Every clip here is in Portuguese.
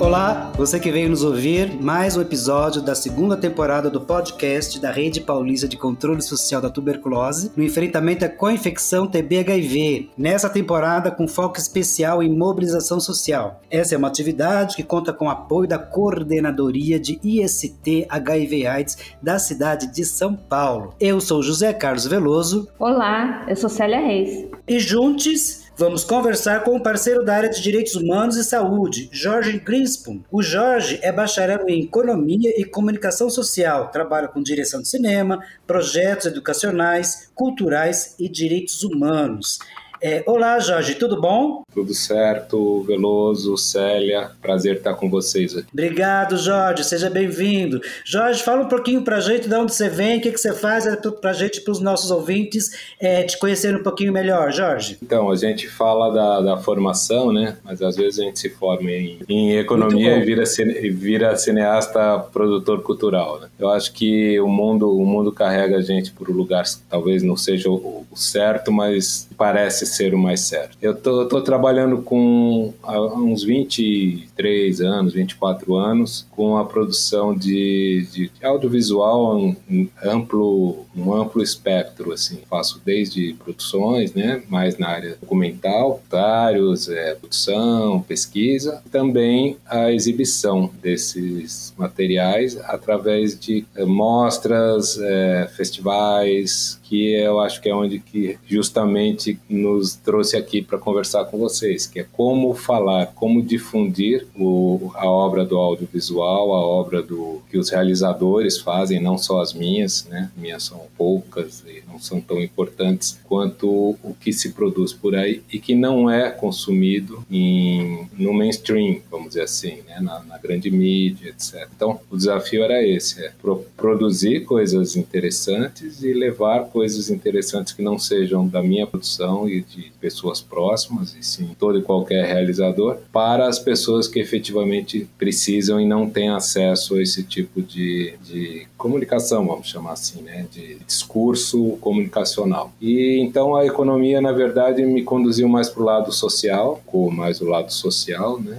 Olá, você que veio nos ouvir, mais um episódio da segunda temporada do podcast da Rede Paulista de Controle Social da Tuberculose no enfrentamento à co-infecção TB-HIV. Nessa temporada com foco especial em mobilização social. Essa é uma atividade que conta com o apoio da Coordenadoria de IST HIV/AIDS da cidade de São Paulo. Eu sou José Carlos Veloso. Olá, eu sou Célia Reis. E juntos Vamos conversar com o um parceiro da área de Direitos Humanos e Saúde, Jorge Greenspoon. O Jorge é bacharel em Economia e Comunicação Social, trabalha com direção de cinema, projetos educacionais, culturais e direitos humanos. É, olá, Jorge, tudo bom? Tudo certo, Veloso, Célia, prazer estar com vocês aqui. Obrigado, Jorge, seja bem-vindo. Jorge, fala um pouquinho pra gente de onde você vem, o que, que você faz é, pra gente, pros nossos ouvintes, é, te conhecer um pouquinho melhor, Jorge. Então, a gente fala da, da formação, né? Mas às vezes a gente se forma em, em economia e vira, vira cineasta, produtor cultural, né? Eu acho que o mundo, o mundo carrega a gente por um lugar que talvez não seja o, o certo, mas parece ser o mais certo. Eu tô, tô trabalhando com há uns 23 anos, 24 anos, com a produção de, de audiovisual um amplo, um amplo espectro, assim. Faço desde produções, né, mais na área documental, documentários, é, produção, pesquisa, também a exibição desses materiais através de é, mostras, é, festivais, que eu acho que é onde que justamente nos trouxe aqui para conversar com vocês, que é como falar, como difundir o, a obra do audiovisual, a obra do que os realizadores fazem, não só as minhas, né? Minhas são poucas e não são tão importantes quanto o que se produz por aí e que não é consumido em, no mainstream, vamos dizer assim, né? na, na grande mídia, etc. Então, o desafio era esse, é pro, produzir coisas interessantes e levar coisas coisas interessantes que não sejam da minha produção e de pessoas próximas, e sim todo e qualquer realizador, para as pessoas que efetivamente precisam e não têm acesso a esse tipo de, de comunicação, vamos chamar assim, né, de discurso comunicacional. E então a economia, na verdade, me conduziu mais para o lado social, com mais o lado social, né,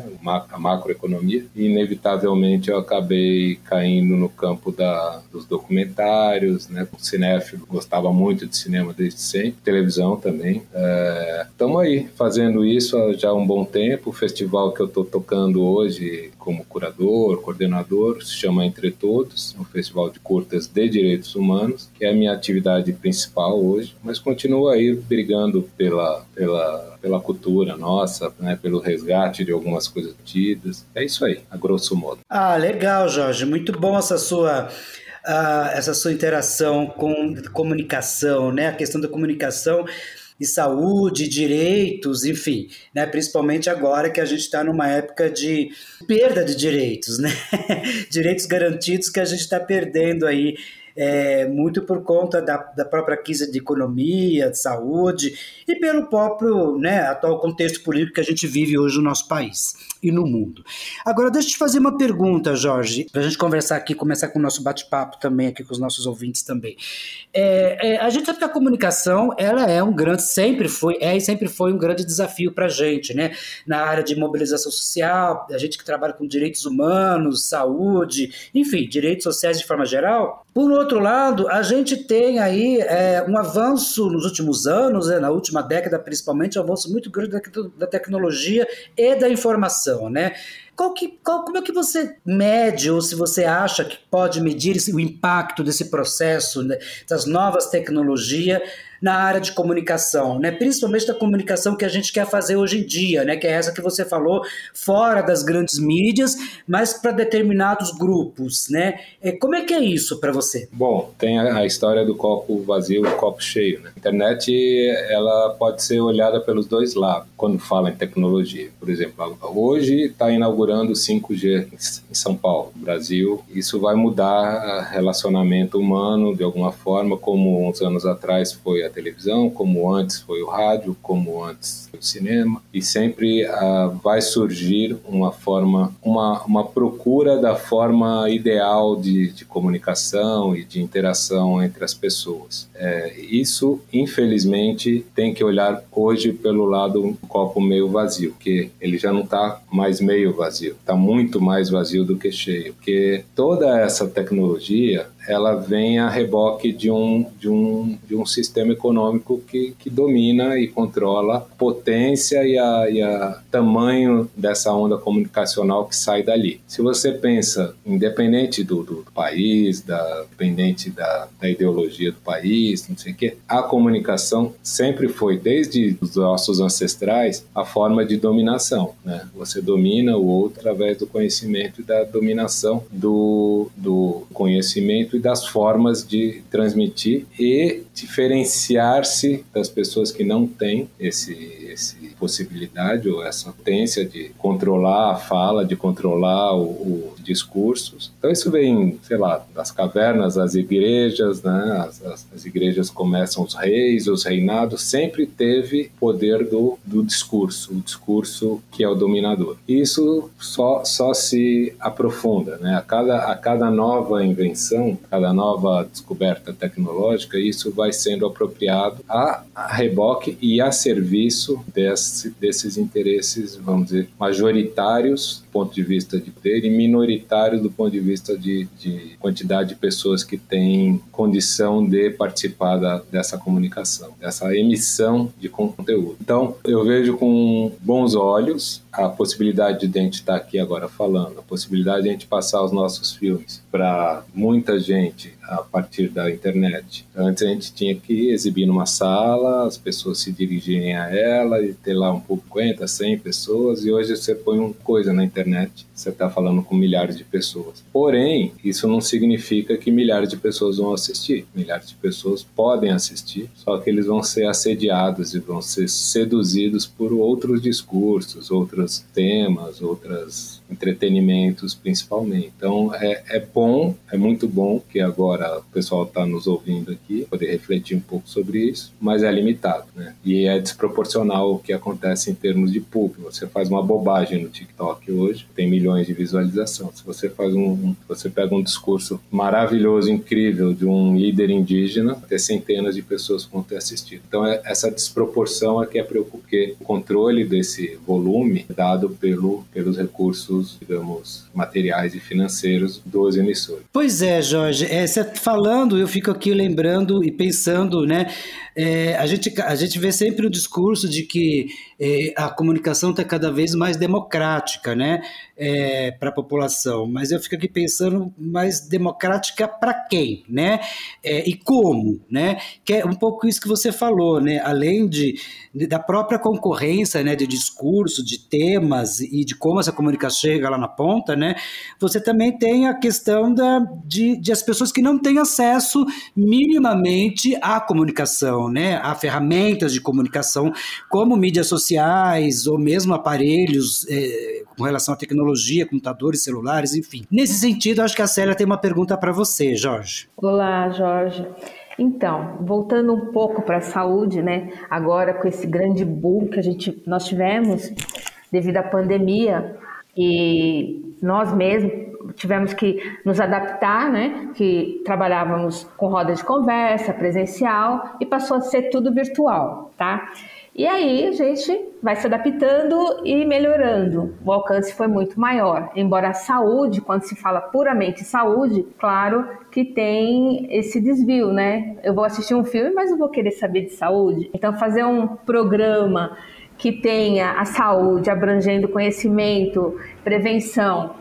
a macroeconomia, e inevitavelmente eu acabei caindo no campo da, dos documentários, né, o cinéfilo gostava muito de cinema desde sempre, televisão também. Estamos é, aí fazendo isso há já um bom tempo. O festival que eu estou tocando hoje como curador, coordenador, se chama Entre Todos, um festival de curtas de direitos humanos, que é a minha atividade principal hoje, mas continuo aí brigando pela, pela, pela cultura nossa, né, pelo resgate de algumas coisas tidas. É isso aí, a grosso modo. Ah, legal, Jorge. Muito bom essa sua essa sua interação com comunicação, né? A questão da comunicação e saúde, direitos, enfim, né? Principalmente agora que a gente está numa época de perda de direitos, né? direitos garantidos que a gente está perdendo aí é, muito por conta da, da própria crise de economia, de saúde e pelo próprio né, atual contexto político que a gente vive hoje no nosso país e no mundo. Agora, deixa eu te fazer uma pergunta, Jorge, para a gente conversar aqui, começar com o nosso bate-papo também aqui com os nossos ouvintes também. É, é, a gente sabe que a comunicação, ela é um grande, sempre foi, é e sempre foi um grande desafio para a gente, né? Na área de mobilização social, a gente que trabalha com direitos humanos, saúde, enfim, direitos sociais de forma geral, por outro lado, a gente tem aí é, um avanço nos últimos anos, né, na última década principalmente, um avanço muito grande da, da tecnologia e da informação, né? Qual que, qual, como é que você mede, ou se você acha que pode medir esse, o impacto desse processo, né, das novas tecnologias na área de comunicação, né? principalmente da comunicação que a gente quer fazer hoje em dia, né? que é essa que você falou, fora das grandes mídias, mas para determinados grupos. Né? É, como é que é isso para você? Bom, tem a, história do copo vazio e copo cheio. Né? A internet ela pode ser olhada pelos dois lados quando fala em tecnologia. Por exemplo, hoje está inaugurando 5G em São Paulo, Brasil. Isso vai mudar o relacionamento humano de alguma forma, como uns anos atrás foi a televisão, como antes foi o rádio, como antes foi o cinema, e sempre uh, vai surgir uma forma, uma, uma procura da forma ideal de, de comunicação e de interação entre as pessoas. É, isso, infelizmente, tem que olhar hoje pelo lado do copo meio vazio, que ele já não está mais meio vazio, está muito mais vazio do que cheio, porque toda essa tecnologia ela vem a reboque de um, de um, de um sistema econômico que, que domina e controla a potência e a, e a tamanho dessa onda comunicacional que sai dali. Se você pensa, independente do, do país, da, independente da, da ideologia do país, não sei o quê, a comunicação sempre foi, desde os nossos ancestrais, a forma de dominação. Né? Você domina o outro através do conhecimento e da dominação do, do conhecimento e das formas de transmitir e diferenciar-se das pessoas que não têm esse, esse possibilidade ou essa potência de controlar a fala, de controlar os discursos. Então isso vem, sei lá, das cavernas, das igrejas, né? As, as, as, igrejas começam os reis, os reinados, sempre teve poder do, do discurso, o discurso que é o dominador. Isso só, só se aprofunda, né? A cada, a cada nova invenção, cada nova descoberta tecnológica, isso vai sendo apropriado a, reboque e a serviço desse, desses interesses, vamos dizer, majoritários do ponto de vista de poder e minoritários do ponto de vista de, de quantidade de pessoas que têm condição de participar da, dessa comunicação, dessa emissão de conteúdo. Então, eu vejo com bons olhos a possibilidade de a gente estar aqui agora falando, a possibilidade de a gente passar os nossos filmes para muita gente a partir da internet. Antes a gente tinha que exibir numa sala, as pessoas se dirigirem a ela e ter lá um pouco 50, 100 pessoas, e hoje você põe uma coisa na internet, você está falando com milhares de pessoas. Porém, isso não significa que milhares de pessoas vão assistir. Milhares de pessoas podem assistir, só que eles vão ser assediados e vão ser seduzidos por outros discursos, outros temas, outras entretenimentos principalmente. Então é, é bom, é muito bom que agora o pessoal está nos ouvindo aqui, poder refletir um pouco sobre isso, mas é limitado, né? E é desproporcional o que acontece em termos de público. Você faz uma bobagem no TikTok hoje, tem milhões de visualização. Se você faz um, você pega um discurso maravilhoso, incrível de um líder indígena, tem centenas de pessoas vão ter assistido. Então é, essa desproporção é que é preocupante, o controle desse volume é dado pelo, pelos recursos digamos, materiais e financeiros dos emissores. Pois é, Jorge. É, falando, eu fico aqui lembrando e pensando, né? É, a, gente, a gente vê sempre o discurso de que é, a comunicação está cada vez mais democrática, né? É, para a população. Mas eu fico aqui pensando, mais democrática para quem, né? É, e como, né? Que é um pouco isso que você falou, né? Além de, da própria concorrência, né? De discurso, de temas e de como essa comunicação chega lá na ponta, né? Você também tem a questão da, de, de as pessoas que não têm acesso minimamente à comunicação, né? A ferramentas de comunicação, como mídias sociais ou mesmo aparelhos é, com relação à tecnologia, computadores, celulares, enfim. Nesse sentido, acho que a Célia tem uma pergunta para você, Jorge. Olá, Jorge. Então, voltando um pouco para a saúde, né? Agora com esse grande boom que a gente nós tivemos devido à pandemia, e nós mesmos tivemos que nos adaptar, né? Que trabalhávamos com roda de conversa, presencial e passou a ser tudo virtual, tá? E aí a gente vai se adaptando e melhorando. O alcance foi muito maior. Embora a saúde, quando se fala puramente saúde, claro que tem esse desvio, né? Eu vou assistir um filme, mas eu vou querer saber de saúde. Então fazer um programa que tenha a saúde abrangendo conhecimento, prevenção,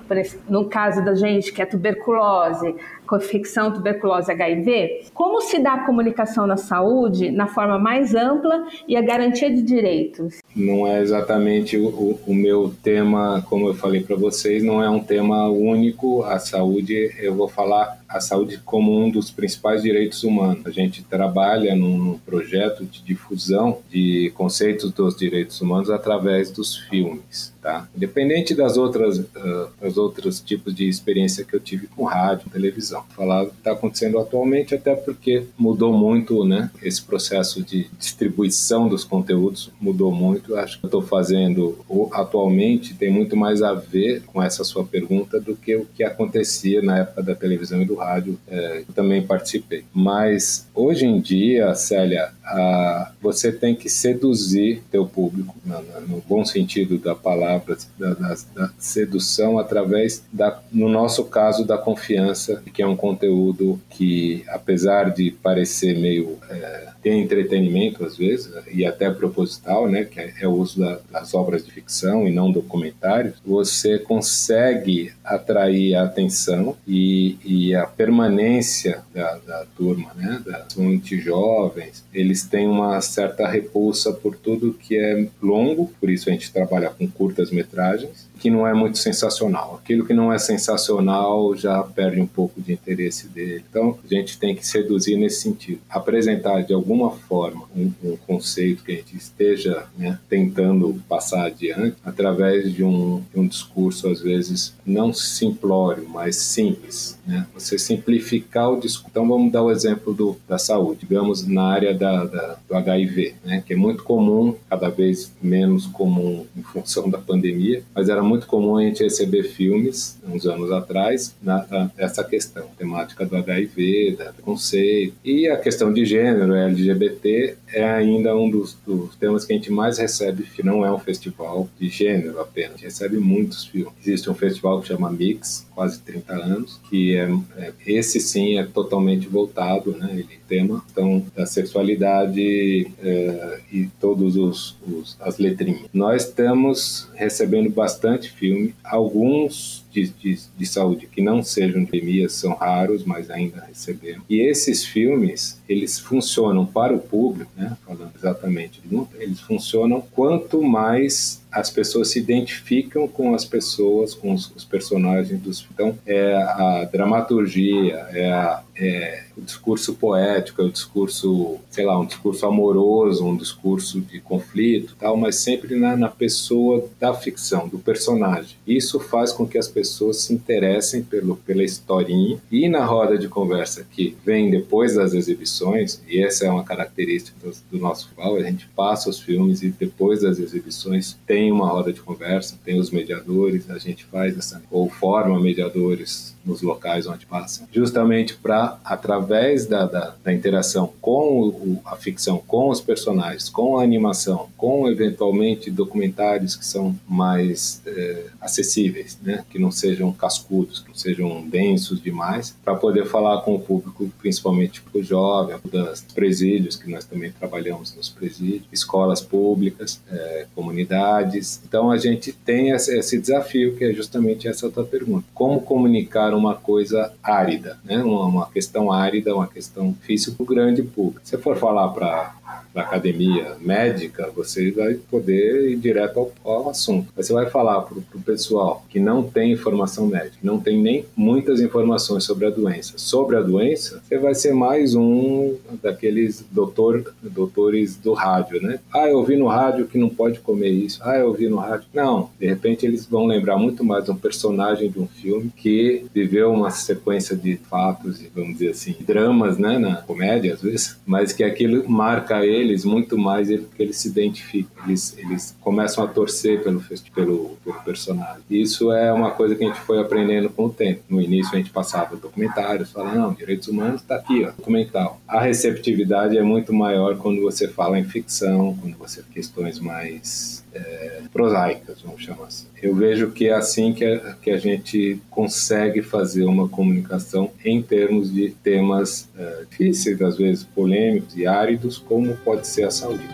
no caso da gente que é tuberculose, infecção, tuberculose, HIV, como se dá a comunicação na saúde na forma mais ampla e a garantia de direitos? Não é exatamente o, o meu tema, como eu falei para vocês, não é um tema único. A saúde, eu vou falar a saúde como um dos principais direitos humanos. A gente trabalha num, projeto de difusão de conceitos dos direitos humanos através dos filmes. Tá? Independente das outras, uh, das outros tipos de experiência que eu tive com rádio, televisão. Falar o que está acontecendo atualmente, até porque mudou muito, né? Esse processo de distribuição dos conteúdos mudou muito. Acho que eu estou fazendo atualmente tem muito mais a ver com essa sua pergunta do que o que acontecia na época da televisão e do rádio. É, eu também participei. Mas hoje em dia, Célia, a, você tem que seduzir teu público, no, no bom sentido da palavra, da, da, da, sedução através, da, no nosso caso, da confiança, que é um conteúdo que, apesar de parecer meio... É, tem entretenimento às vezes e até proposital, né, que é, o uso da, das obras de ficção e não documentários, você consegue atrair a atenção e, e a permanência da, da turma, né, das muito jovens, eles têm uma certa repulsa por tudo que é longo, por isso a gente trabalha com curtas metragens que não é muito sensacional. Aquilo que não é sensacional já perde um pouco de interesse dele. Então, a gente tem que seduzir nesse sentido. Apresentar de alguma forma um, um conceito que a gente esteja né, tentando passar adiante através de um, de um discurso, às vezes, não simplório, mas simples. Né? Você simplificar o discurso. Então, vamos dar o exemplo do, da saúde, digamos, na área da, da, do HIV, né? que é muito comum, cada vez menos comum em função da pandemia, mas era muito comum a gente receber filmes, uns anos atrás, na, na, essa questão, temática do HIV, da preconceito. E a questão de gênero, LGBT, é ainda um dos, dos, temas que a gente mais recebe. Não é um festival de gênero apenas, a gente recebe muitos filmes. Existe um festival que chama Mix, quase 30 anos, que é, é esse sim é totalmente voltado, né? Ele tema então da sexualidade é, e todos os, os, as letrinhas. Nós estamos recebendo bastante filme, alguns de, de, de, saúde que não sejam de pandemia são raros, mas ainda recebemos. E esses filmes, eles funcionam para o público, né, falando exatamente de luta, eles funcionam quanto mais as pessoas se identificam com as pessoas, com os, os personagens dos Então, é a dramaturgia, é, a, é, o discurso poético, é o discurso, sei lá, um discurso amoroso, um discurso de conflito, tal, mas sempre na, na pessoa da ficção, do personagem. Isso faz com que as pessoas se interessem pelo, pela historinha e na roda de conversa que vem depois das exibições, e essa é uma característica do, do nosso festival, a gente passa os filmes e depois das exibições tem uma roda de conversa, tem os mediadores, a gente faz essa, ou forma mediadores nos locais onde passam, justamente para, através da, da, da, interação com o, a ficção, com os personagens, com a animação, com eventualmente documentários que são mais é, acessíveis, né? que não sejam cascudos, que não sejam densos demais, para poder falar com o público, principalmente o jovem, das presídios, que nós também trabalhamos nos presídios, escolas públicas, é, comunidades. Então a gente tem esse, esse desafio que é justamente essa outra pergunta: como comunicar uma coisa árida, né? uma, uma questão árida, uma questão difícil para o grande público. Se for falar para a academia médica, você vai poder ir direto ao, ao assunto. Você vai falar para o pessoal que não tem informação médica, não tem nem muitas informações sobre a doença. Sobre a doença, você vai ser mais um daqueles doutor, doutores do rádio, né? Ah, eu ouvi no rádio que não pode comer isso. Ah, eu ouvi no rádio. Não, de repente eles vão lembrar muito mais um personagem de um filme que viveu uma sequência de fatos vamos dizer assim, dramas, né, na comédia às vezes, mas que aquilo marca eles muito mais porque eles se identificam, eles, eles começam a torcer pelo, pelo, pelo personagem. Isso é uma coisa que a gente foi aprendendo com o tempo. No início a gente passava documentários, falando, não, direitos humanos está aqui, ó, documental. A receptividade é muito maior quando você fala em ficção, quando você questões mais é, prosaicas, vamos chamar assim. Eu vejo que é assim que a, que a gente consegue fazer uma comunicação em termos de temas é, difíceis, às vezes polêmicos e áridos, como pode ser a saúde.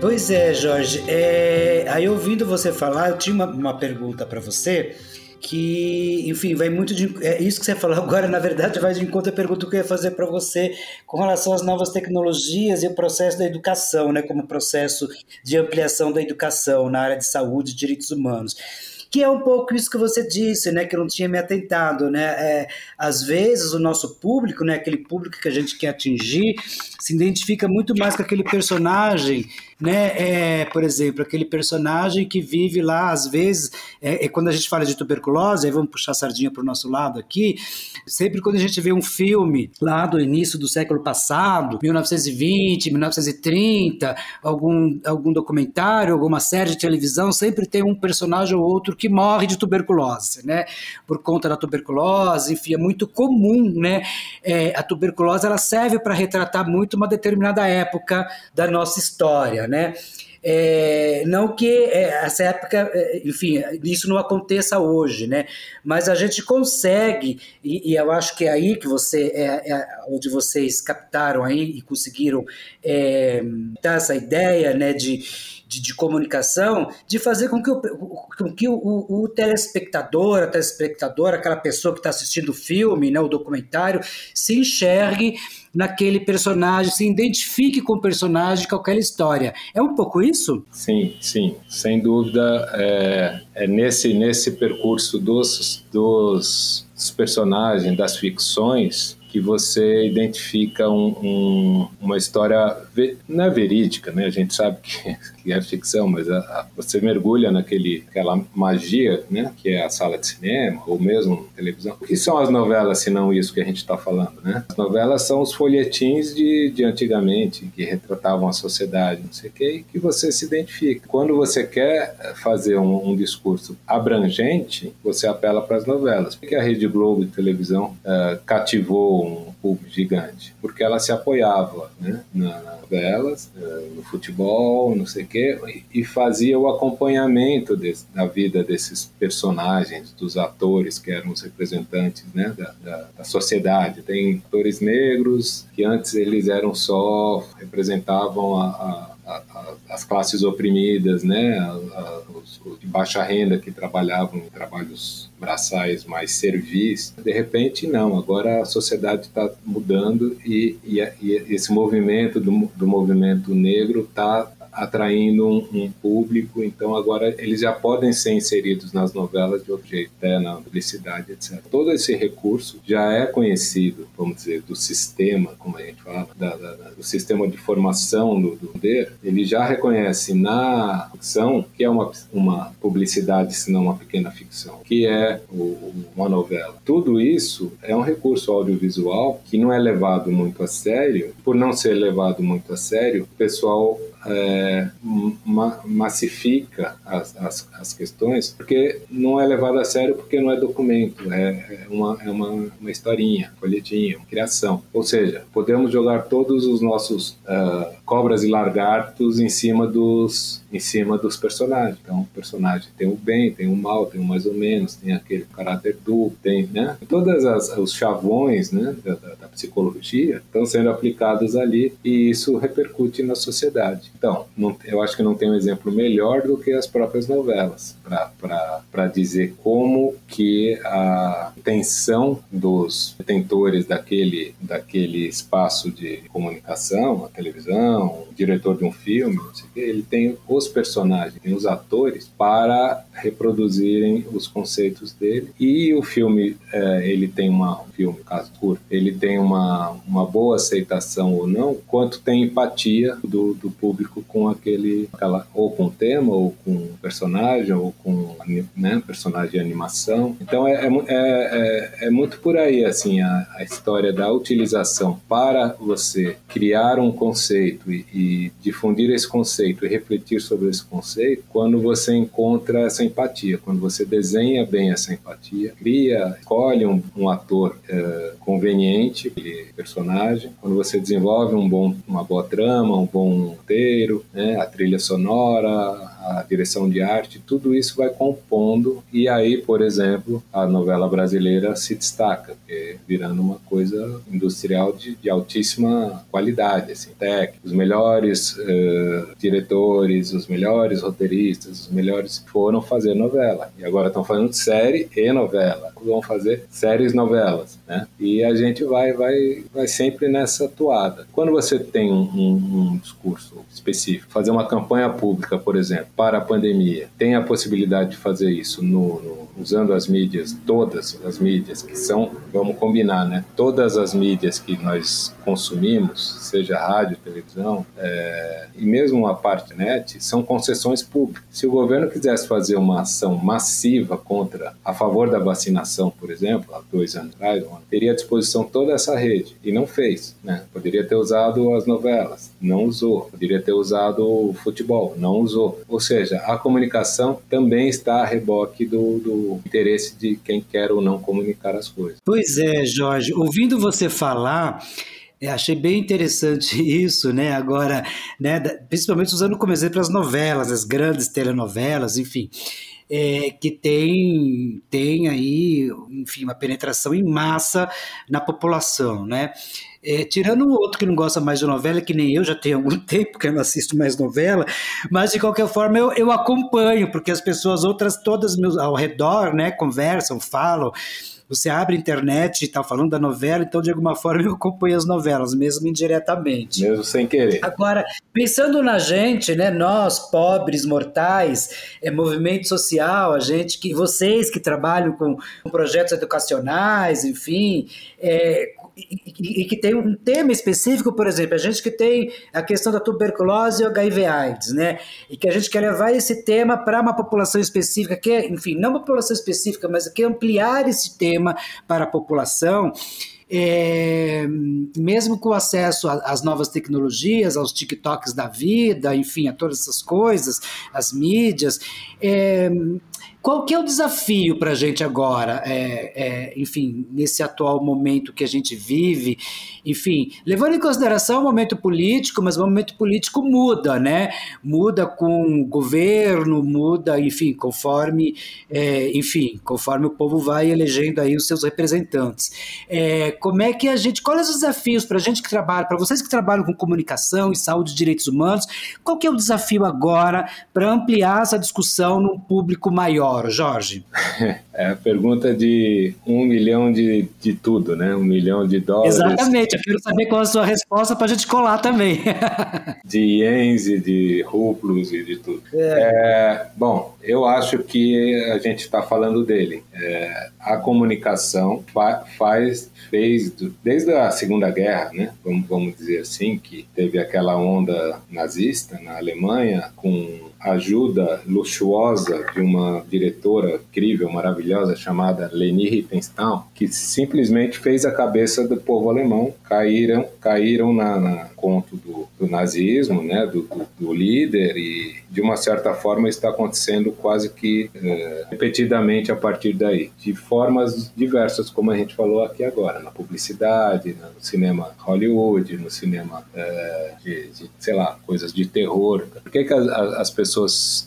Pois é, Jorge. É, aí ouvindo você falar, eu tinha uma, uma pergunta para você que, enfim, vai muito de. É isso que você falou agora, na verdade, vai de encontro à pergunta que eu ia fazer para você com relação às novas tecnologias e o processo da educação, né, como processo de ampliação da educação na área de saúde e direitos humanos que é um pouco isso que você disse, né, que eu não tinha me atentado, né, é, às vezes o nosso público, né, aquele público que a gente quer atingir, se identifica muito mais com aquele personagem né? É, por exemplo, aquele personagem que vive lá, às vezes, é, é quando a gente fala de tuberculose, aí vamos puxar a sardinha para o nosso lado aqui, sempre quando a gente vê um filme lá do início do século passado, 1920, 1930, algum, algum documentário, alguma série de televisão, sempre tem um personagem ou outro que morre de tuberculose, né? Por conta da tuberculose, enfim, é muito comum, né? É, a tuberculose ela serve para retratar muito uma determinada época da nossa história, né? É, não que é, essa época, é, enfim, isso não aconteça hoje, né? Mas a gente consegue, e, e eu acho que é aí que você, é, é onde vocês captaram aí e conseguiram é, dar essa ideia, né, de, de, de, comunicação, de fazer com que, o, com que o, o, o telespectador, a telespectadora, aquela pessoa que está assistindo o filme, né, o documentário, se enxergue naquele personagem, se identifique com o personagem, com aquela história. É um pouco isso? Sim, sim, sem dúvida. É, é nesse, nesse percurso dos, dos, dos personagens, das ficções, que você identifica um, um, uma história não é verídica, né? A gente sabe que, que é ficção, mas a, a, você mergulha naquele aquela magia, né? Que é a sala de cinema ou mesmo televisão. O que são as novelas, se não isso que a gente está falando, né? As novelas são os folhetins de, de antigamente que retratavam a sociedade, não sei o que, que você se identifica. Quando você quer fazer um, um discurso abrangente, você apela para as novelas. Por que a Rede Globo de televisão uh, cativou um público gigante? Porque ela se apoiava, né? Na, delas, eh, no futebol, não sei o quê, e fazia o acompanhamento desse, da vida desses personagens, dos atores que eram os representantes né, da, da, da, sociedade. Tem atores negros que antes eles eram só, representavam a, a as classes oprimidas, né, os, de baixa renda que trabalhavam em trabalhos braçais mais servis. De repente, não. Agora a sociedade está mudando e, e, e, esse movimento do, do movimento negro está atraindo um, um, público, então agora eles já podem ser inseridos nas novelas de outro jeito, né, na publicidade, etc. Todo esse recurso já é conhecido, vamos dizer, do sistema, como a gente fala, da, da, do sistema de formação do, do poder, ele já reconhece na ficção que é uma, uma publicidade, se não uma pequena ficção, que é o, uma novela. Tudo isso é um recurso audiovisual que não é levado muito a sério, por não ser levado muito a sério, o pessoal é, ma massifica as, as, as, questões, porque não é levado a sério porque não é documento, é, é, uma, é uma, uma historinha, folhetinha, uma criação. Ou seja, podemos jogar todos os nossos uh, cobras e lagartos em cima dos em cima dos personagens. Então, o personagem tem o bem, tem o mal, tem o mais ou menos, tem aquele caráter duplo, tem, né? Todas as, os chavões, né, da, da, psicologia estão sendo aplicados ali e isso repercute na sociedade. Então, não, eu acho que não tem um exemplo melhor do que as próprias novelas para dizer como que a intenção dos detentores daquele, daquele espaço de comunicação, a televisão, o diretor de um filme, ele tem os personagens, tem os atores para reproduzirem os conceitos dele. E o filme, é, ele tem uma, um filme, caso curto, ele tem uma, uma boa aceitação ou não, quanto tem empatia do, do público com aquele, aquela, ou com o tema, ou com o personagem, ou com né, personagem de animação. Então é, é, é, é, é muito por aí assim a, a, história da utilização para você criar um conceito e, e difundir esse conceito e refletir sobre esse conceito quando você encontra essa empatia, quando você desenha bem essa empatia, cria, escolhe um, um ator é, conveniente, personagem, quando você desenvolve um bom, uma boa trama, um bom roteiro, né, a trilha sonora, a direção de arte, tudo isso vai compondo e aí, por exemplo, a novela brasileira se destaca, virando uma coisa industrial de, de altíssima qualidade, assim, técnica. Os melhores uh, diretores, os melhores roteiristas, os melhores foram fazer novela e agora estão fazendo série e novela. Vão fazer séries novelas, né? E a gente vai, vai, vai sempre nessa toada. Quando você tem um, um, um discurso específico, fazer uma campanha pública, por exemplo, para a pandemia, tem a possibilidade de fazer isso no, no, usando as mídias, todas as mídias que são, vamos combinar, né? Todas as mídias que nós consumimos, seja rádio, televisão, é, e mesmo a parte net, são concessões públicas. Se o governo quisesse fazer uma ação massiva contra, a favor da vacinação, por exemplo, há dois anos atrás, teria à disposição toda essa rede, e não fez, né? Poderia ter usado as novelas, não usou. Poderia ter usado o futebol, não usou. Ou seja, a comunicação também está a reboque do, do interesse de quem quer ou não comunicar as coisas. Pois é, Jorge, ouvindo você falar, é, achei bem interessante isso, né? Agora, né, principalmente usando como exemplo as novelas, as grandes telenovelas, enfim, é, que tem, tem aí, enfim, uma penetração em massa na população, né? É, tirando o outro que não gosta mais de novela, que nem eu, já tem algum tempo que eu não assisto mais novela, mas de qualquer forma eu, eu acompanho, porque as pessoas outras todas meus, ao redor, né, conversam, falam, você abre a internet e está falando da novela, então de alguma forma eu acompanho as novelas, mesmo indiretamente. Mesmo sem querer. Agora, pensando na gente, né, nós, pobres, mortais, é, movimento social, a gente que vocês que trabalham com, com projetos educacionais, enfim, é, e, e, que tem um tema específico, por exemplo, a gente que tem a questão da tuberculose e HIV/AIDS, né? E que a gente quer levar esse tema para uma população específica, que é, enfim, não uma população específica, mas que ampliar esse tema para a população. É, mesmo com acesso às novas tecnologias, aos TikToks da vida, enfim, a todas essas coisas, as mídias, é, qual que é o desafio para a gente agora, é, é, enfim, nesse atual momento que a gente vive, enfim, levando em consideração o momento político, mas o momento político muda, né? Muda com o governo, muda, enfim, conforme, é, enfim, conforme o povo vai elegendo aí os seus representantes. Como é que a gente, quais os desafios para a gente que trabalha, para vocês que trabalham com comunicação e saúde e direitos humanos, qual que é o desafio agora para ampliar essa discussão num público maior? Jorge? É a pergunta de um milhão de, de tudo, né? Um milhão de dólares. Exatamente, eu quero saber qual é a sua resposta para a gente colar também. de ienes e de rublos e de tudo. É. É, bom, eu acho que a gente está falando dele. É, a comunicação fa faz, fez, desde a Segunda Guerra, né? Vamos, vamos dizer assim, que teve aquela onda nazista na Alemanha com ajuda luxuosa de uma diretora incrível, maravilhosa, chamada Leni Riefenstahl, que simplesmente fez a cabeça do povo alemão caíram, caíram na, na conto do, do, nazismo, né, do, do, do, líder e de uma certa forma está acontecendo quase que é, repetidamente a partir daí, de formas diversas, como a gente falou aqui agora, na publicidade, no cinema Hollywood, no cinema é, de, de, sei lá, coisas de terror. Por que, que as, as pessoas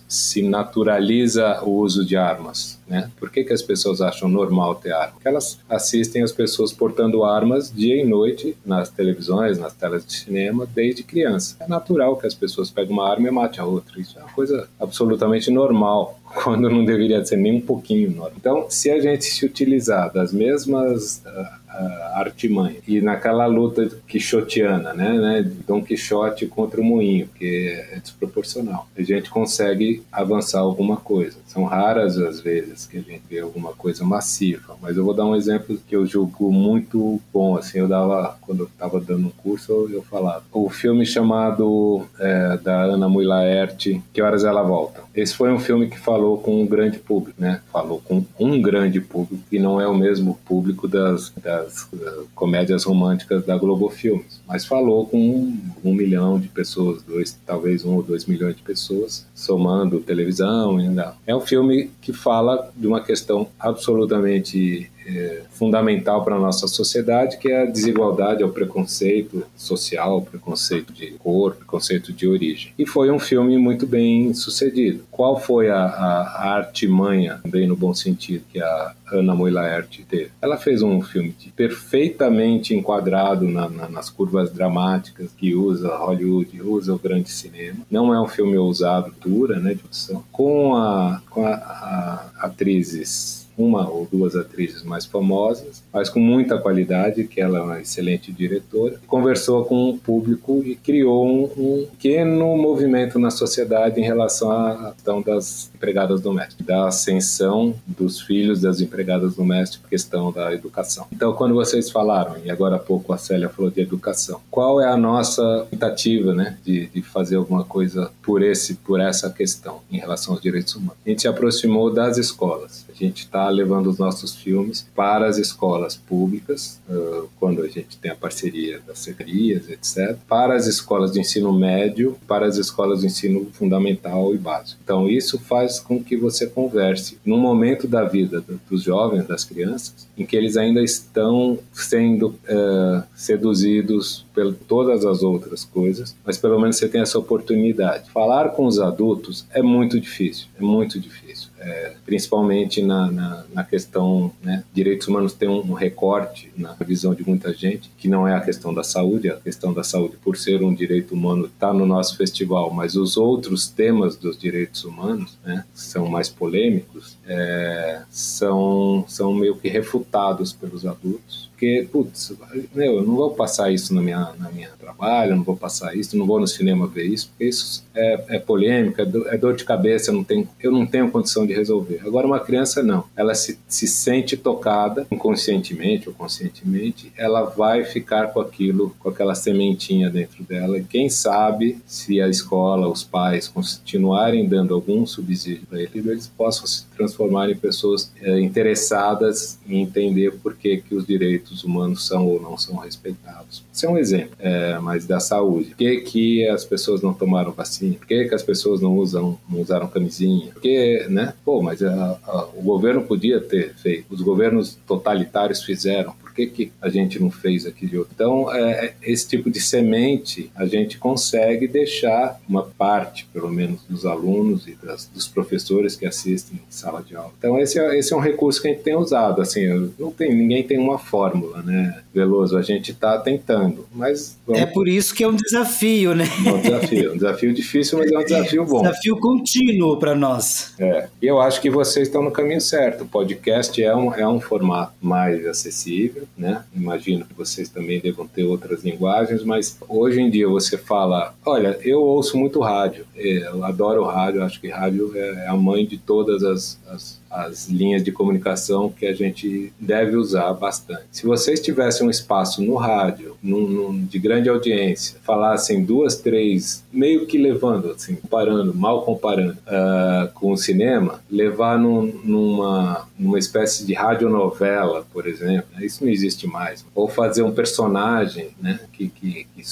se naturaliza o uso de armas? Né? Por que, que as pessoas acham normal ter arma? Porque elas assistem as pessoas portando armas dia e noite nas televisões, nas telas de cinema, desde criança. É natural que as pessoas peguem uma arma e matem a outra. Isso é uma coisa absolutamente normal, quando não deveria ser nem um pouquinho normal. Então, se a gente se utilizar das mesmas uh, uh, artimanha. E naquela luta quixotiana, né, né, Dom Quixote contra o moinho, que é desproporcional. A gente consegue avançar alguma coisa. São raras as vezes que a gente vê alguma coisa massiva, mas eu vou dar um exemplo que eu julgo muito bom. Assim, eu dava quando eu estava dando um curso, eu falava. O filme chamado é, da Ana Mui Laerte, Que Horas Ela Volta. Esse foi um filme que falou com um grande público, né? Falou com um grande público que não é o mesmo público das, das uh, comédias românticas da Globo Filmes, mas falou com um, um, milhão de pessoas, dois, talvez um ou dois milhões de pessoas, somando televisão. Ainda. É um filme que fala de uma questão absolutamente é, fundamental para a nossa sociedade, que é a desigualdade, é o preconceito social, preconceito de cor, preconceito de origem. E foi um filme muito bem sucedido. Qual foi a, a, a artimanha, bem no bom sentido, que a Ana Moilaert teve? Ela fez um filme perfeitamente enquadrado na, na, nas curvas dramáticas que usa Hollywood, usa o grande cinema. Não é um filme ousado, dura, né, de opção. Com a, com a, a atrizes uma ou duas atrizes mais famosas, mas com muita qualidade, que ela é uma excelente diretora. Conversou com o público e criou um, um pequeno movimento na sociedade em relação à questão das empregadas domésticas, da ascensão dos filhos das empregadas domésticas, questão da educação. Então, quando vocês falaram, e agora há pouco a Célia falou de educação, qual é a nossa tentativa né, de, de fazer alguma coisa por, esse, por essa questão em relação aos direitos humanos? A gente se aproximou das escolas gente está levando os nossos filmes para as escolas públicas, quando a gente tem a parceria das secretarias, etc., para as escolas de ensino médio, para as escolas de ensino fundamental e básico. Então, isso faz com que você converse num momento da vida dos jovens, das crianças, em que eles ainda estão sendo seduzidos por todas as outras coisas, mas pelo menos você tem essa oportunidade. Falar com os adultos é muito difícil, é muito difícil é, principalmente na, na, na questão, né, direitos humanos tem um, recorte na visão de muita gente, que não é a questão da saúde, a questão da saúde por ser um direito humano está no nosso festival, mas os outros temas dos direitos humanos, né, são mais polêmicos, é, são, são meio que refutados pelos adultos, porque, putz, eu não vou passar isso na minha, na minha trabalho, não vou passar isso, não vou no cinema ver isso, porque isso é, é polêmica, é, é dor de cabeça, eu não, tenho, eu não tenho condição de resolver. Agora, uma criança não. Ela se, se sente tocada, inconscientemente ou conscientemente, ela vai ficar com aquilo, com aquela sementinha dentro dela. E quem sabe, se a escola, os pais continuarem dando algum subsídio para ele, eles possam se transformar em pessoas é, interessadas em entender por que, que os direitos humanos são ou não são respeitados. Esse é um exemplo, é, mas da saúde. Por que, que as pessoas não tomaram vacina? Por que, que as pessoas não usam não usaram camisinha? Porque, né? Pô, mas a, a, o governo podia ter feito. Os governos totalitários fizeram que, que a gente não fez aqui de outro? Então, é, é, esse tipo de semente a gente consegue deixar uma parte, pelo menos, dos alunos e das, dos professores que assistem em sala de aula. Então, esse é, esse é um recurso que a gente tem usado. Assim, não tem, ninguém tem uma fórmula, né, Veloso? A gente está tentando, mas... Vamos... É por isso que é um desafio, né? É um desafio, um desafio difícil, mas é um desafio bom. Desafio contínuo para nós. É, e eu acho que vocês estão no caminho certo. O podcast é um, é um formato mais acessível, né? Imagino que vocês também devam ter outras linguagens, mas hoje em dia você fala, olha, eu ouço muito rádio, é, eu adoro rádio, acho que rádio é a mãe de todas as, as as linhas de comunicação que a gente deve usar bastante. Se vocês tivessem um espaço no rádio, num, num, de grande audiência, falassem duas, três, meio que levando, assim, comparando, mal comparando uh, com o cinema, levar num, numa, numa espécie de radionovela, por exemplo, né? isso não existe mais. Ou fazer um personagem né, que, que, que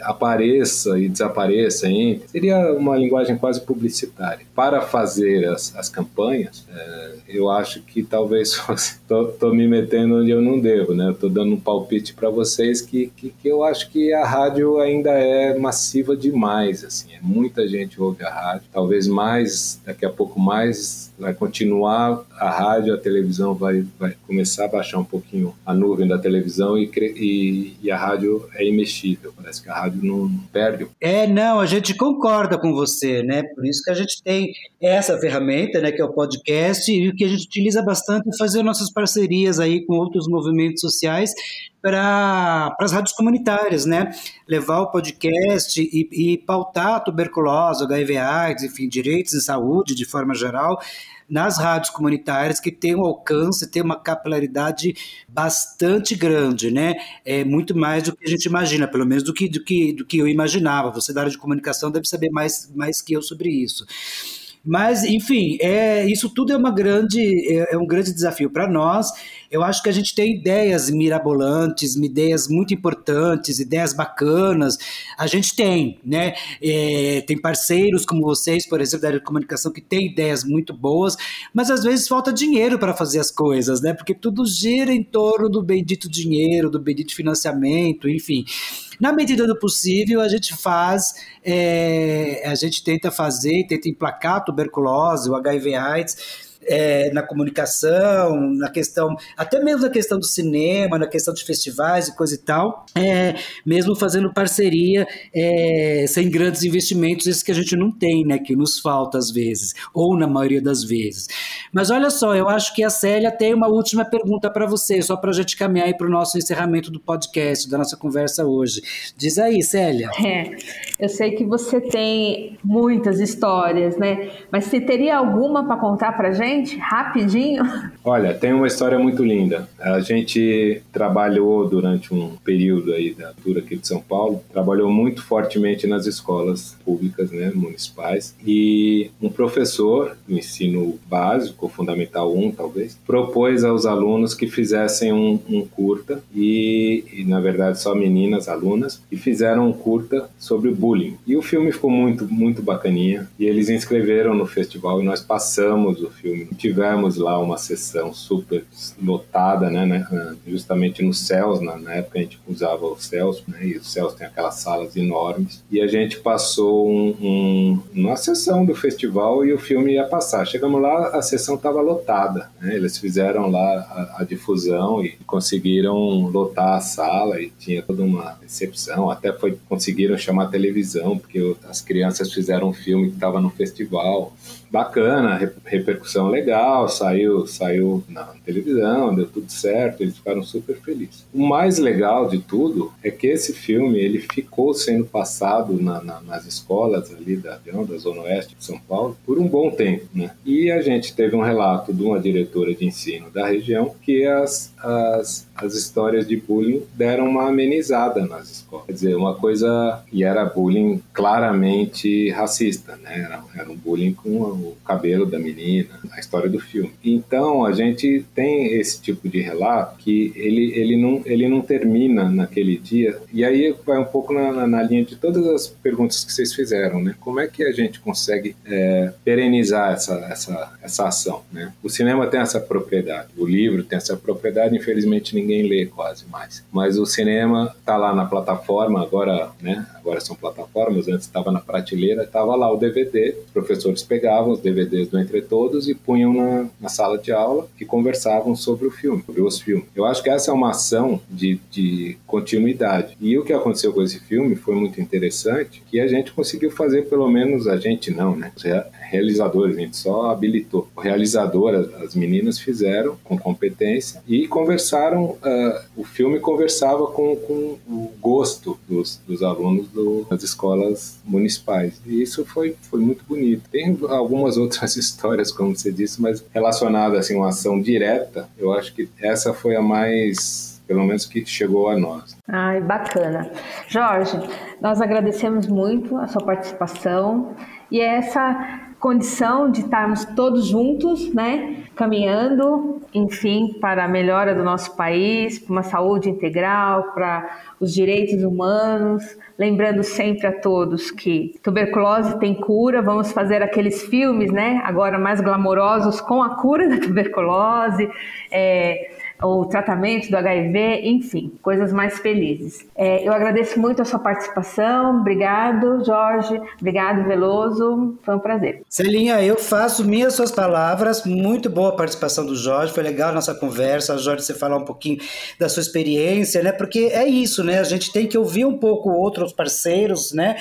apareça e desapareça entre. Seria uma linguagem quase publicitária. Para fazer as, as campanhas, é, eu acho que talvez estou me metendo onde eu não devo, né? Estou dando um palpite para vocês que, que, que, eu acho que a rádio ainda é massiva demais, assim. É muita gente ouve a rádio, talvez mais, daqui a pouco mais vai continuar a rádio, a televisão vai, vai começar a baixar um pouquinho a nuvem da televisão e, e, e a rádio é imexível. Parece que a rádio não perde. É, não, a gente concorda com você, né? Por isso que a gente tem essa ferramenta, né, que é o podcast, e que a gente utiliza bastante é fazer nossas parcerias aí com outros movimentos sociais para as rádios comunitárias, né? Levar o podcast e, e pautar a tuberculose, HIV AIDS, enfim, direitos de saúde de forma geral, nas rádios comunitárias que tem um alcance, tem uma capilaridade bastante grande, né? É muito mais do que a gente imagina, pelo menos do que, do que, do que eu imaginava. Você da área de comunicação deve saber mais, mais que eu sobre isso. Mas, enfim, é, isso tudo é, uma grande, é, é um grande desafio para nós. Eu acho que a gente tem ideias mirabolantes, ideias muito importantes, ideias bacanas. A gente tem, né? É, tem parceiros como vocês, por exemplo, da área de comunicação, que tem ideias muito boas, mas às vezes falta dinheiro para fazer as coisas, né? Porque tudo gira em torno do bendito dinheiro, do bendito financiamento, enfim. Na medida do possível, a gente faz, é, a gente tenta fazer, tenta emplacar a tuberculose, o HIV AIDS, é, na comunicação, na questão, até mesmo na questão do cinema, na questão de festivais e coisa e tal, é, mesmo fazendo parceria é, sem grandes investimentos, esses que a gente não tem, né, que nos falta às vezes, ou na maioria das vezes. Mas olha só, eu acho que a Célia tem uma última pergunta para você, só para a gente caminhar para o nosso encerramento do podcast, da nossa conversa hoje. Diz aí, Célia. É, eu sei que você tem muitas histórias, né? Mas você teria alguma para contar para gente? Rapidinho? Olha, tem uma história muito linda. A gente trabalhou durante um período aí da altura aqui de São Paulo, trabalhou muito fortemente nas escolas públicas, né, municipais, e um professor do ensino básico, fundamental 1 talvez, propôs aos alunos que fizessem um, um curta e, e, na verdade só meninas, alunas, e fizeram um curta sobre bullying. E o filme ficou muito, muito bacaninha, e eles inscreveram no festival e nós passamos o filme. Tivemos lá uma sessão super lotada, né, né justamente nos céus, na, na, época a gente usava os céus, né, e os céus tem aquelas salas enormes, e a gente passou um, um, uma sessão do festival e o filme ia passar. Chegamos lá, a sessão estava lotada, né, eles fizeram lá a, a difusão e conseguiram lotar a sala e tinha toda uma recepção, até foi conseguiram chamar a televisão, porque as crianças fizeram um filme que estava no festival bacana, repercussão legal, saiu, saiu na televisão, deu tudo certo, eles ficaram super felizes. O mais legal de tudo é que esse filme ele ficou sendo passado na, na, nas escolas ali da, da Zona Oeste de São Paulo por um bom tempo, né? E a gente teve um relato de uma diretora de ensino da região que as, as, as histórias de bullying deram uma amenizada nas escolas. Quer dizer, uma coisa... E era bullying claramente racista, né? Era, era um bullying com o cabelo da menina, a história do filme. Então a gente tem esse tipo de relato que ele, ele, não, ele não termina naquele dia. E aí vai um pouco na, na linha de todas as perguntas que vocês fizeram, né? Como é que a gente consegue é, perenizar essa, essa, essa ação, né? O cinema tem essa propriedade, o livro tem essa propriedade, infelizmente ninguém lê quase mais. Mas o cinema está lá na plataforma, agora, né? Agora são plataformas, antes estava na prateleira, estava lá o DVD, os professores pegavam pegavam os DVDs do Entre Todos e punham na, na sala de aula e conversavam sobre o filme, sobre os filmes. Eu acho que essa é uma ação de, de continuidade. E o que aconteceu com esse filme foi muito interessante, que a gente conseguiu fazer, pelo menos a gente não, né? Realizadores, a gente só habilitou. O realizador, as meninas fizeram com competência e conversaram, uh, o filme conversava com, com o gosto dos, dos alunos do, das escolas municipais. E isso foi, foi muito bonito. Tem algumas outras histórias, como você disse, mas relacionada assim, uma ação direta, eu acho que essa foi a mais pelo menos que chegou a nós. Ai, bacana. Jorge, nós agradecemos muito a sua participação e essa condição de estarmos todos juntos, né, caminhando, enfim, para a melhora do nosso país, para uma saúde integral, para os direitos humanos, lembrando sempre a todos que tuberculose tem cura, vamos fazer aqueles filmes, né, agora mais glamourosos com a cura da tuberculose, é, o tratamento do HIV, enfim, coisas mais felizes. É, eu agradeço muito a sua participação, obrigado, Jorge, obrigado, Veloso, foi um prazer. Celinha, eu faço minhas suas palavras, muito boa a participação do Jorge, foi legal a nossa conversa, Jorge, você falar um pouquinho da sua experiência, né, porque é isso, né, a gente tem que ouvir um pouco outros parceiros, né,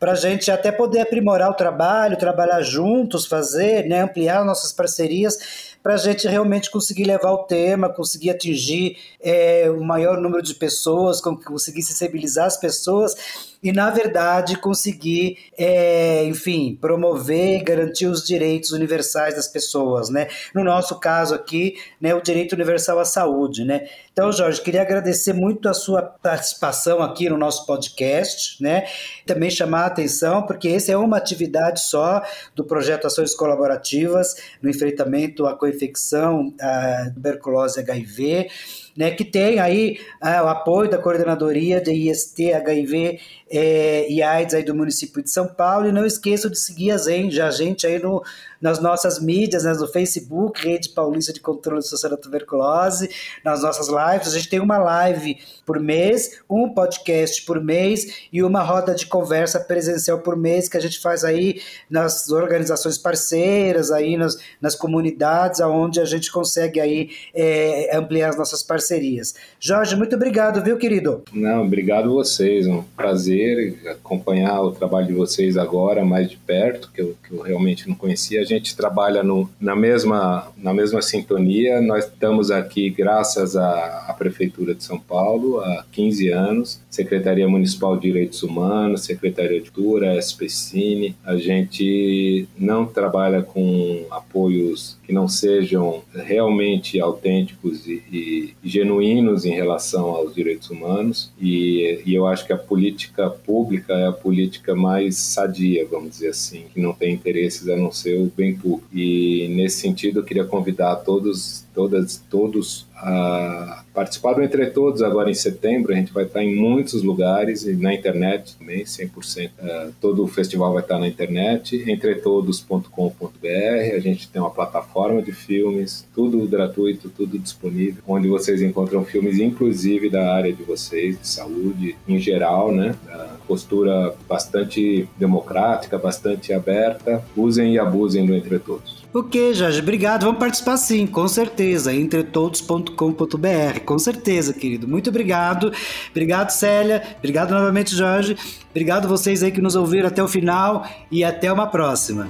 para a gente até poder aprimorar o trabalho, trabalhar juntos, fazer, né, ampliar nossas parcerias para a gente realmente conseguir levar o tema, conseguir atingir é, o maior número de pessoas, conseguir sensibilizar as pessoas e, na verdade, conseguir, é, enfim, promover e garantir os direitos universais das pessoas, né? No nosso caso aqui, né, o direito universal à saúde, né? Então, Jorge, queria agradecer muito a sua participação aqui no nosso podcast, né? Também chamar a atenção, porque essa é uma atividade só do projeto Ações Colaborativas no enfrentamento à co-infecção, à tuberculose HIV, né, que tem aí ah, o apoio da coordenadoria de IST, HIV é, e AIDS aí do município de São Paulo. E não esqueçam de seguir a gente, a gente aí no, nas nossas mídias, né, no Facebook, Rede Paulista de Controle Social da Tuberculose, nas nossas lives. A gente tem uma live por mês, um podcast por mês e uma roda de conversa presencial por mês que a gente faz aí nas organizações parceiras, aí nas, nas comunidades, aonde a gente consegue aí é, ampliar as nossas parcerias parcerias. Jorge, muito obrigado, viu, querido? Não, obrigado vocês. Um prazer acompanhar o trabalho de vocês agora mais de perto, que eu, que eu realmente não conhecia. A gente trabalha no, na, mesma, na mesma sintonia. Nós estamos aqui graças à, à Prefeitura de São Paulo há 15 anos, Secretaria Municipal de Direitos Humanos, Secretaria de Cultura, SPCine. A gente não trabalha com apoios que não sejam realmente autênticos e, e, genuínos em relação aos direitos humanos e, e, eu acho que a política pública é a política mais sadia, vamos dizer assim, que não tem interesses a não ser o bem público. E nesse sentido eu queria convidar todos, todas, todos a participar do Entre Todos agora em setembro. A gente vai estar em muitos lugares e na internet também, 100%. É, todo o festival vai estar na internet, entretodos.com.br. A gente tem uma plataforma de filmes, tudo gratuito, tudo disponível, onde vocês encontram filmes, inclusive da área de vocês, de saúde em geral, né? Da postura bastante democrática, bastante aberta. Usem e abusem do Entre Todos. Ok, Jorge, obrigado. Vamos participar sim, com certeza. Entretodos.com.br, com certeza, querido. Muito obrigado. Obrigado, Célia. Obrigado novamente, Jorge. Obrigado vocês aí que nos ouviram até o final e até uma próxima.